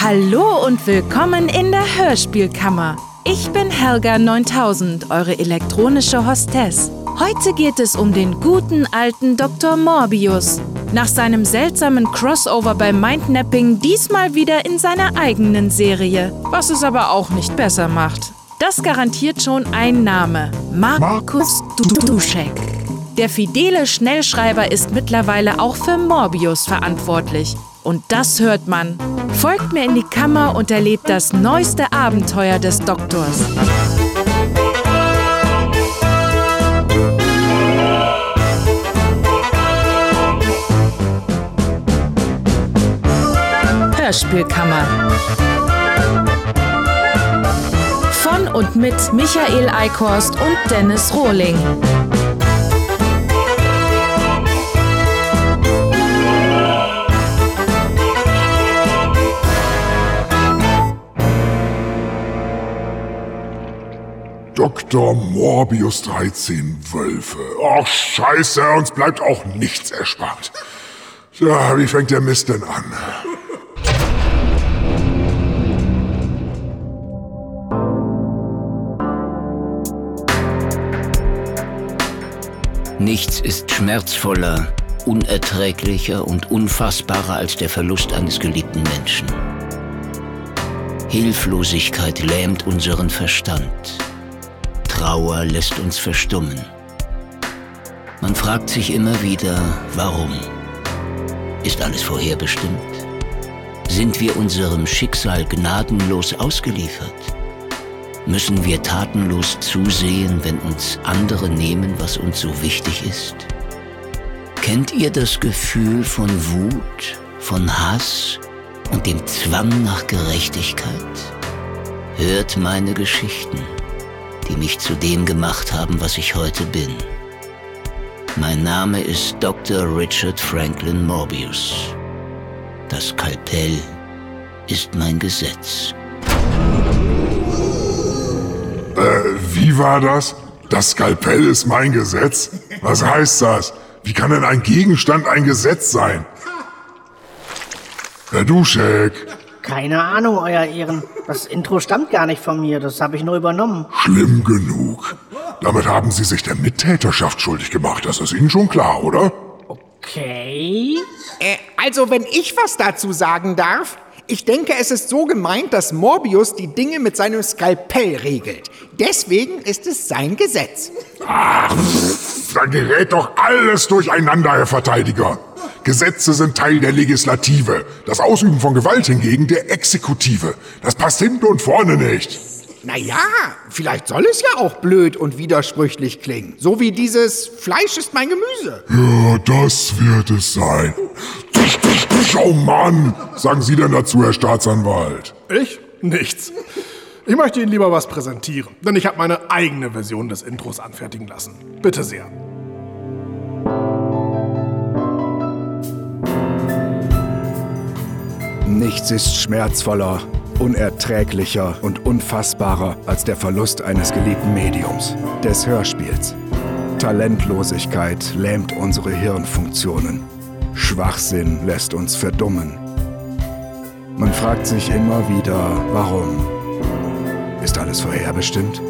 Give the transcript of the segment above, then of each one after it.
Hallo und willkommen in der Hörspielkammer. Ich bin Helga 9000, eure elektronische Hostess. Heute geht es um den guten alten Dr. Morbius. Nach seinem seltsamen Crossover bei Mindnapping diesmal wieder in seiner eigenen Serie, was es aber auch nicht besser macht. Das garantiert schon ein Name: Markus Duschek. Der fidele Schnellschreiber ist mittlerweile auch für Morbius verantwortlich. Und das hört man. Folgt mir in die Kammer und erlebt das neueste Abenteuer des Doktors. Hörspielkammer. Von und mit Michael Eickhorst und Dennis Rohling. Dr. Morbius 13 Wölfe. Ach, scheiße, uns bleibt auch nichts erspart. Ja, wie fängt der Mist denn an? Nichts ist schmerzvoller, unerträglicher und unfassbarer als der Verlust eines geliebten Menschen. Hilflosigkeit lähmt unseren Verstand. Trauer lässt uns verstummen. Man fragt sich immer wieder, warum? Ist alles vorherbestimmt? Sind wir unserem Schicksal gnadenlos ausgeliefert? Müssen wir tatenlos zusehen, wenn uns andere nehmen, was uns so wichtig ist? Kennt ihr das Gefühl von Wut, von Hass und dem Zwang nach Gerechtigkeit? Hört meine Geschichten, die mich zu dem gemacht haben, was ich heute bin. Mein Name ist Dr. Richard Franklin Morbius. Das Kalpell ist mein Gesetz. Äh, wie war das? Das Skalpell ist mein Gesetz? Was heißt das? Wie kann denn ein Gegenstand ein Gesetz sein? Herr Duschek. Keine Ahnung, Euer Ehren. Das Intro stammt gar nicht von mir, das habe ich nur übernommen. Schlimm genug. Damit haben Sie sich der Mittäterschaft schuldig gemacht, das ist Ihnen schon klar, oder? Okay. Äh, also, wenn ich was dazu sagen darf, ich denke, es ist so gemeint, dass Morbius die Dinge mit seinem Skalpell regelt. Deswegen ist es sein Gesetz. Ach, da gerät doch alles durcheinander, Herr Verteidiger. Gesetze sind Teil der Legislative, das Ausüben von Gewalt hingegen der Exekutive. Das passt hinten und vorne nicht. Naja, vielleicht soll es ja auch blöd und widersprüchlich klingen. So wie dieses Fleisch ist mein Gemüse. Ja, das wird es sein. Oh Mann! Sagen Sie denn dazu, Herr Staatsanwalt? Ich? Nichts. Ich möchte Ihnen lieber was präsentieren, denn ich habe meine eigene Version des Intros anfertigen lassen. Bitte sehr. Nichts ist schmerzvoller, unerträglicher und unfassbarer als der Verlust eines geliebten Mediums, des Hörspiels. Talentlosigkeit lähmt unsere Hirnfunktionen. Schwachsinn lässt uns verdummen. Man fragt sich immer wieder, warum? Alles vorherbestimmt?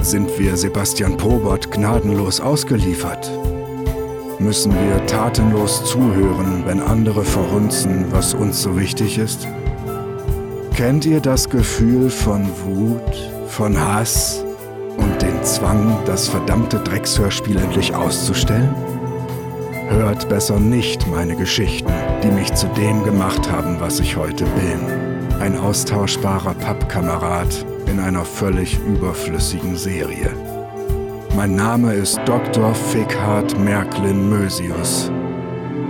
Sind wir Sebastian Probert gnadenlos ausgeliefert? Müssen wir tatenlos zuhören, wenn andere verhunzen, was uns so wichtig ist? Kennt ihr das Gefühl von Wut, von Hass und den Zwang, das verdammte Dreckshörspiel endlich auszustellen? Hört besser nicht meine Geschichten, die mich zu dem gemacht haben, was ich heute bin. Ein austauschbarer Pappkamerad in einer völlig überflüssigen Serie. Mein Name ist Dr. Fickhard Merklin Mösius.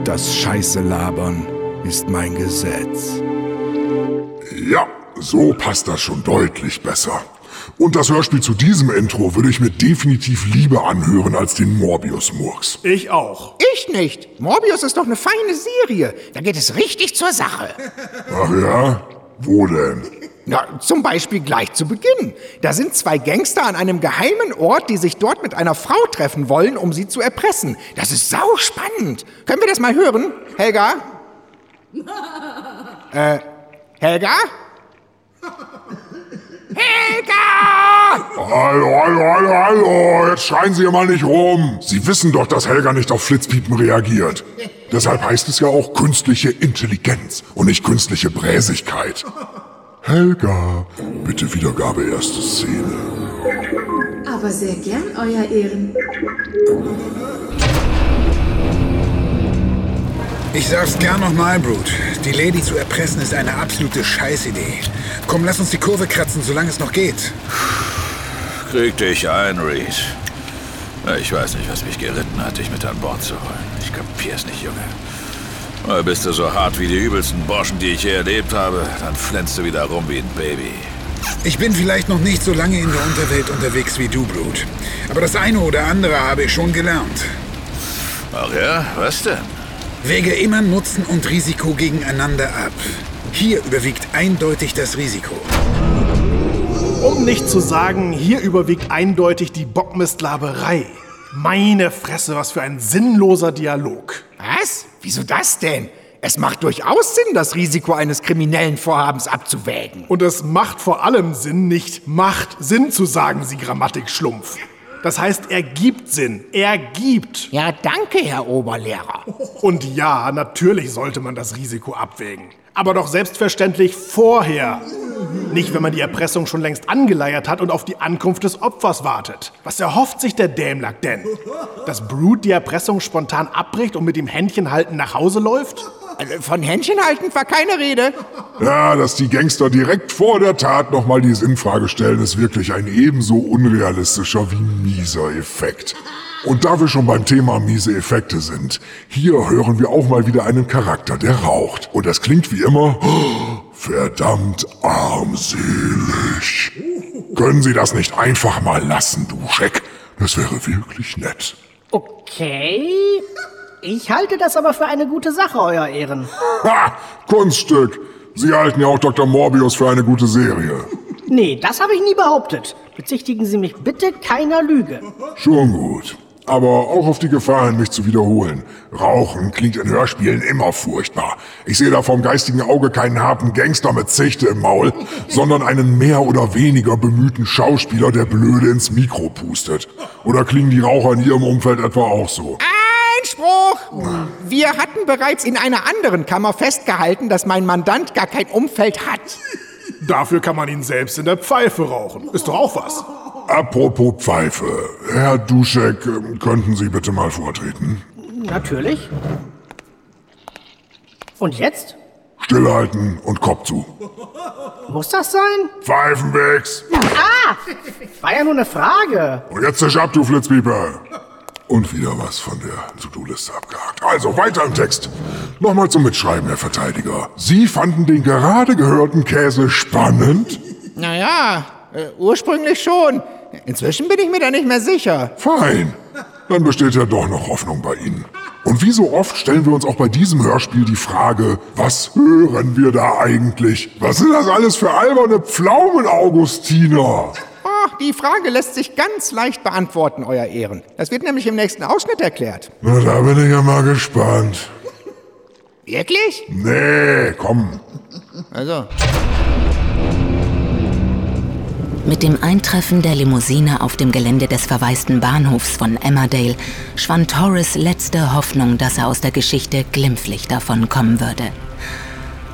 Das Scheiße labern ist mein Gesetz. Ja, so passt das schon deutlich besser. Und das Hörspiel zu diesem Intro würde ich mir definitiv lieber anhören als den Morbius-Murks. Ich auch. Ich nicht. Morbius ist doch eine feine Serie. Da geht es richtig zur Sache. Ach ja? Wo denn? Na, zum Beispiel gleich zu Beginn. Da sind zwei Gangster an einem geheimen Ort, die sich dort mit einer Frau treffen wollen, um sie zu erpressen. Das ist sau spannend. Können wir das mal hören, Helga? äh, Helga? Helga! Hallo, hallo, hallo, hallo. Jetzt schreien Sie mal nicht rum. Sie wissen doch, dass Helga nicht auf Flitzpiepen reagiert. Deshalb heißt es ja auch künstliche Intelligenz und nicht künstliche Bräsigkeit. Helga, bitte Wiedergabe erste Szene. Aber sehr gern, Euer Ehren. Ich sag's gern nochmal, Brute. Die Lady zu erpressen ist eine absolute Scheißidee. Komm, lass uns die Kurve kratzen, solange es noch geht. Krieg dich ein, Reed. Ich weiß nicht, was mich geritten hat, dich mit an Bord zu holen. Ich kapier's nicht, Junge. Mal bist du so hart wie die übelsten Burschen, die ich je erlebt habe, dann flänzt du wieder rum wie ein Baby. Ich bin vielleicht noch nicht so lange in der Unterwelt unterwegs wie du, Brute. Aber das eine oder andere habe ich schon gelernt. Ach ja, was denn? Wege immer Nutzen und Risiko gegeneinander ab. Hier überwiegt eindeutig das Risiko. Um nicht zu sagen, hier überwiegt eindeutig die Bockmistlaberei. Meine Fresse, was für ein sinnloser Dialog. Was? Wieso das denn? Es macht durchaus Sinn, das Risiko eines kriminellen Vorhabens abzuwägen. Und es macht vor allem Sinn, nicht macht Sinn zu sagen, Sie Grammatikschlumpf. Das heißt, er gibt Sinn. Er gibt. Ja, danke, Herr Oberlehrer. Und ja, natürlich sollte man das Risiko abwägen. Aber doch selbstverständlich vorher. Nicht, wenn man die Erpressung schon längst angeleiert hat und auf die Ankunft des Opfers wartet. Was erhofft sich der Dämlack denn? Dass Brute die Erpressung spontan abbricht und mit dem Händchen halten nach Hause läuft? Also von Händchen halten war keine Rede. Ja, dass die Gangster direkt vor der Tat nochmal die Sinnfrage stellen, ist wirklich ein ebenso unrealistischer wie mieser Effekt. Und da wir schon beim Thema miese Effekte sind, hier hören wir auch mal wieder einen Charakter, der raucht. Und das klingt wie immer verdammt armselig. Können Sie das nicht einfach mal lassen, du Scheck? Das wäre wirklich nett. Okay. Ich halte das aber für eine gute Sache, Euer Ehren. Ha! Kunststück! Sie halten ja auch Dr. Morbius für eine gute Serie. Nee, das habe ich nie behauptet. Bezichtigen Sie mich bitte keiner Lüge. Schon gut. Aber auch auf die Gefahr hin, mich zu wiederholen. Rauchen klingt in Hörspielen immer furchtbar. Ich sehe da vom geistigen Auge keinen harten Gangster mit Zechte im Maul, sondern einen mehr oder weniger bemühten Schauspieler, der blöde ins Mikro pustet. Oder klingen die Raucher in Ihrem Umfeld etwa auch so? Einspruch! Wir hatten bereits in einer anderen Kammer festgehalten, dass mein Mandant gar kein Umfeld hat. Dafür kann man ihn selbst in der Pfeife rauchen. Ist doch auch was. Apropos Pfeife. Herr Duschek, ähm, könnten Sie bitte mal vortreten? Natürlich. Und jetzt? Stillhalten und Kopf zu. Muss das sein? Pfeifenwegs! Ah! War ja nur eine Frage. Und jetzt zisch ab, du Flitzpieper! Und wieder was von der To-Do-Liste abgehakt. Also, weiter im Text. Nochmal zum Mitschreiben, Herr Verteidiger. Sie fanden den gerade gehörten Käse spannend? Naja, äh, ursprünglich schon. Inzwischen bin ich mir da nicht mehr sicher. Fein. Dann besteht ja doch noch Hoffnung bei Ihnen. Und wie so oft stellen wir uns auch bei diesem Hörspiel die Frage, was hören wir da eigentlich? Was sind das alles für alberne Pflaumen, Augustiner? Oh, die Frage lässt sich ganz leicht beantworten, Euer Ehren. Das wird nämlich im nächsten Ausschnitt erklärt. Na, da bin ich ja mal gespannt. Wirklich? Nee, komm. Also. Mit dem Eintreffen der Limousine auf dem Gelände des verwaisten Bahnhofs von Emmerdale schwand Horace letzte Hoffnung, dass er aus der Geschichte glimpflich davon kommen würde.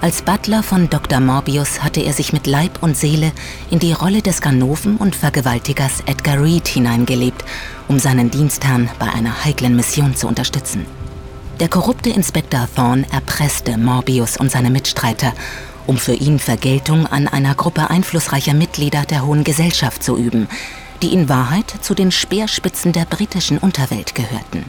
Als Butler von Dr. Morbius hatte er sich mit Leib und Seele in die Rolle des Ganoven und Vergewaltigers Edgar Reed hineingelebt, um seinen Dienstherrn bei einer heiklen Mission zu unterstützen. Der korrupte Inspektor Thorne erpresste Morbius und seine Mitstreiter, um für ihn Vergeltung an einer Gruppe einflussreicher Mitglieder der Hohen Gesellschaft zu üben, die in Wahrheit zu den Speerspitzen der britischen Unterwelt gehörten.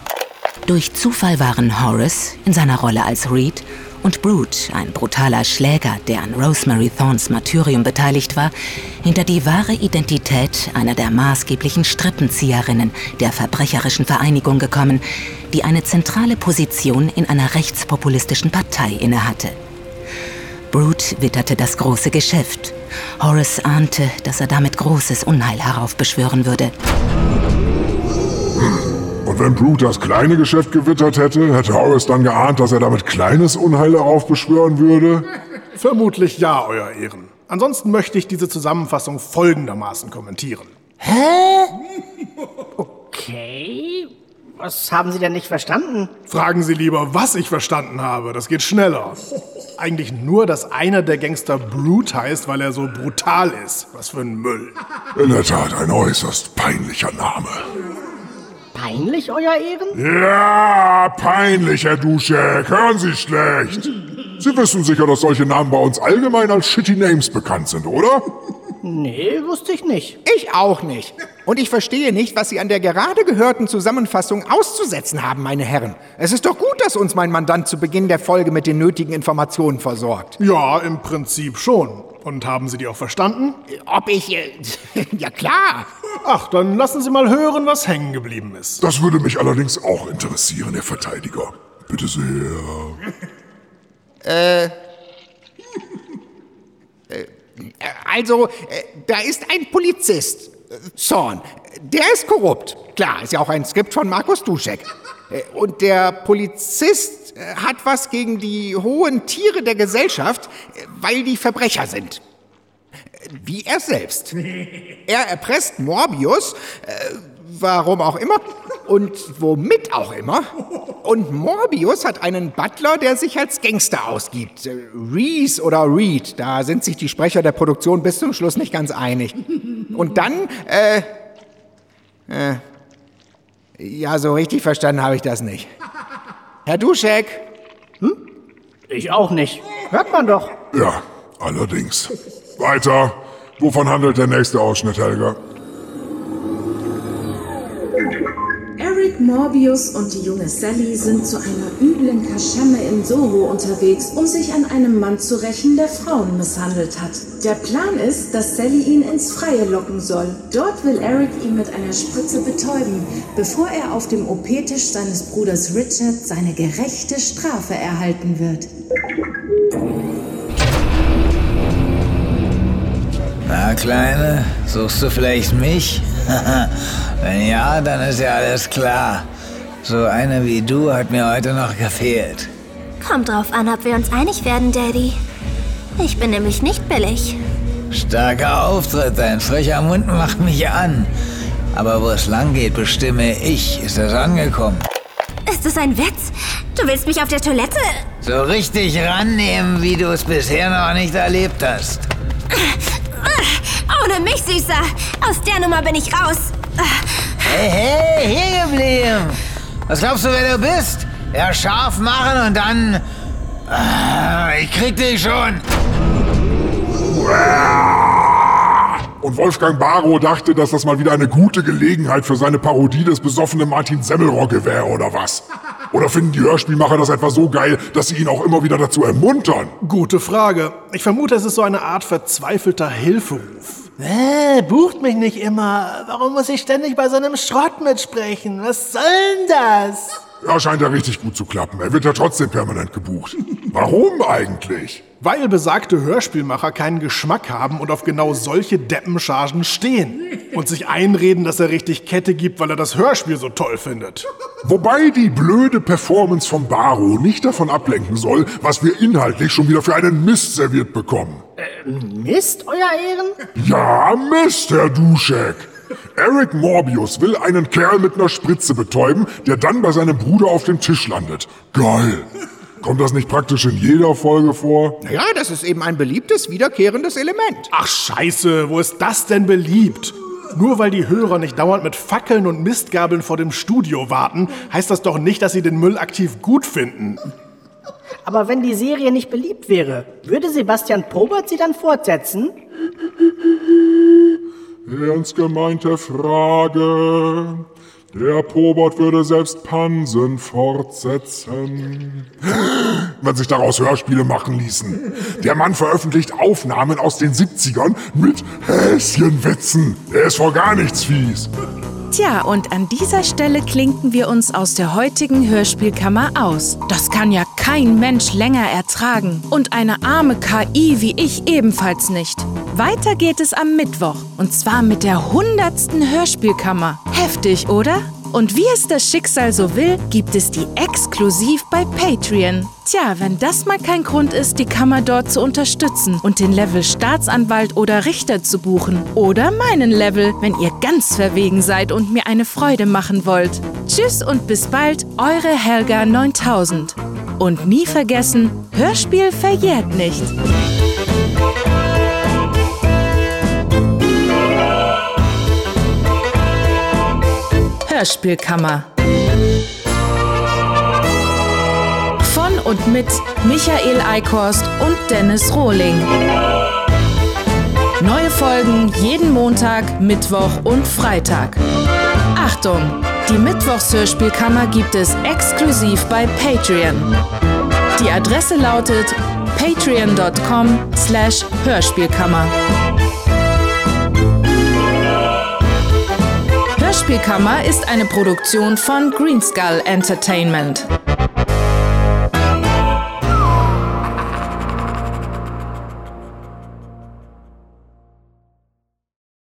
Durch Zufall waren Horace in seiner Rolle als Reed und Brute, ein brutaler Schläger, der an Rosemary Thorns Martyrium beteiligt war, hinter die wahre Identität einer der maßgeblichen Strippenzieherinnen der verbrecherischen Vereinigung gekommen, die eine zentrale Position in einer rechtspopulistischen Partei innehatte. Brute witterte das große Geschäft Horace ahnte, dass er damit großes Unheil heraufbeschwören würde. Und wenn Brute das kleine Geschäft gewittert hätte, hätte Horace dann geahnt, dass er damit kleines Unheil heraufbeschwören würde? Vermutlich ja, Euer Ehren. Ansonsten möchte ich diese Zusammenfassung folgendermaßen kommentieren. Hä? Okay. Was haben Sie denn nicht verstanden? Fragen Sie lieber, was ich verstanden habe. Das geht schneller. Eigentlich nur, dass einer der Gangster Brute heißt, weil er so brutal ist. Was für ein Müll. In der Tat ein äußerst peinlicher Name. Peinlich, Euer Ehren? Ja, peinlich, Herr Duschek. Hören Sie schlecht. Sie wissen sicher, dass solche Namen bei uns allgemein als Shitty Names bekannt sind, oder? Nee, wusste ich nicht. Ich auch nicht. Und ich verstehe nicht, was Sie an der gerade gehörten Zusammenfassung auszusetzen haben, meine Herren. Es ist doch gut, dass uns mein Mandant zu Beginn der Folge mit den nötigen Informationen versorgt. Ja, im Prinzip schon. Und haben Sie die auch verstanden? Ob ich... Äh, ja klar. Ach, dann lassen Sie mal hören, was hängen geblieben ist. Das würde mich allerdings auch interessieren, Herr Verteidiger. Bitte sehr. Äh... Also, da ist ein Polizist, Zorn. Der ist korrupt. Klar, ist ja auch ein Skript von Markus Duschek. Und der Polizist hat was gegen die hohen Tiere der Gesellschaft, weil die Verbrecher sind. Wie er selbst. Er erpresst Morbius, warum auch immer und womit auch immer. Und Morbius hat einen Butler, der sich als Gangster ausgibt. Reese oder Reed, da sind sich die Sprecher der Produktion bis zum Schluss nicht ganz einig. Und dann, äh, äh, ja, so richtig verstanden habe ich das nicht. Herr Duschek? Hm? Ich auch nicht. Hört man doch. Ja, allerdings. Weiter. Wovon handelt der nächste Ausschnitt, Helga? Eric Morbius und die junge Sally sind zu einer üblen Kaschemme in Soho unterwegs, um sich an einem Mann zu rächen, der Frauen misshandelt hat. Der Plan ist, dass Sally ihn ins Freie locken soll. Dort will Eric ihn mit einer Spritze betäuben, bevor er auf dem OP-Tisch seines Bruders Richard seine gerechte Strafe erhalten wird. Na, Kleine, suchst du vielleicht mich? Wenn ja, dann ist ja alles klar. So eine wie du hat mir heute noch gefehlt. Kommt drauf an, ob wir uns einig werden, Daddy. Ich bin nämlich nicht billig. Starker Auftritt, dein frecher Mund macht mich an. Aber wo es lang geht, bestimme ich. Ist das angekommen? Ist das ein Witz? Du willst mich auf der Toilette? So richtig rannehmen, wie du es bisher noch nicht erlebt hast. Ohne mich, Süßer. Aus der Nummer bin ich raus. Hey, hey, hier geblieben. Was glaubst du, wer du bist? Ja, scharf machen und dann... Ah, ich krieg dich schon. Und Wolfgang Barrow dachte, dass das mal wieder eine gute Gelegenheit für seine Parodie des besoffenen Martin Semmelrogge wäre, oder was? Oder finden die Hörspielmacher das etwa so geil, dass sie ihn auch immer wieder dazu ermuntern? Gute Frage. Ich vermute, es ist so eine Art verzweifelter Hilferuf. Äh, bucht mich nicht immer. Warum muss ich ständig bei so einem Schrott mitsprechen? Was soll denn das? Ja, scheint ja richtig gut zu klappen. Er wird ja trotzdem permanent gebucht. Warum eigentlich? Weil besagte Hörspielmacher keinen Geschmack haben und auf genau solche Deppenchargen stehen. Und sich einreden, dass er richtig Kette gibt, weil er das Hörspiel so toll findet. Wobei die blöde Performance von Baro nicht davon ablenken soll, was wir inhaltlich schon wieder für einen Mist serviert bekommen. Äh, Mist, Euer Ehren? Ja, Mist, Herr Duschek. Eric Morbius will einen Kerl mit einer Spritze betäuben, der dann bei seinem Bruder auf dem Tisch landet. Geil. Kommt das nicht praktisch in jeder Folge vor? Naja, das ist eben ein beliebtes, wiederkehrendes Element. Ach scheiße, wo ist das denn beliebt? Nur weil die Hörer nicht dauernd mit Fackeln und Mistgabeln vor dem Studio warten, heißt das doch nicht, dass sie den Müll aktiv gut finden. Aber wenn die Serie nicht beliebt wäre, würde Sebastian Probert sie dann fortsetzen? Ernst gemeinte Frage. Der Probert würde selbst Pansen fortsetzen. Wenn sich daraus Hörspiele machen ließen. Der Mann veröffentlicht Aufnahmen aus den 70ern mit Häschenwitzen. Er ist vor gar nichts fies. Tja, und an dieser Stelle klinken wir uns aus der heutigen Hörspielkammer aus. Das kann ja kein Mensch länger ertragen. Und eine arme KI wie ich ebenfalls nicht. Weiter geht es am Mittwoch. Und zwar mit der hundertsten Hörspielkammer. Heftig, oder? Und wie es das Schicksal so will, gibt es die exklusiv bei Patreon. Tja, wenn das mal kein Grund ist, die Kammer dort zu unterstützen und den Level Staatsanwalt oder Richter zu buchen. Oder meinen Level, wenn ihr ganz verwegen seid und mir eine Freude machen wollt. Tschüss und bis bald, eure Helga 9000. Und nie vergessen, Hörspiel verjährt nicht. Hörspielkammer. Von und mit Michael Eickhorst und Dennis Rohling. Neue Folgen jeden Montag, Mittwoch und Freitag. Achtung! Die Mittwochshörspielkammer gibt es exklusiv bei Patreon. Die Adresse lautet patreon.com slash Hörspielkammer. Hörspielkammer ist eine Produktion von Greenskull Entertainment.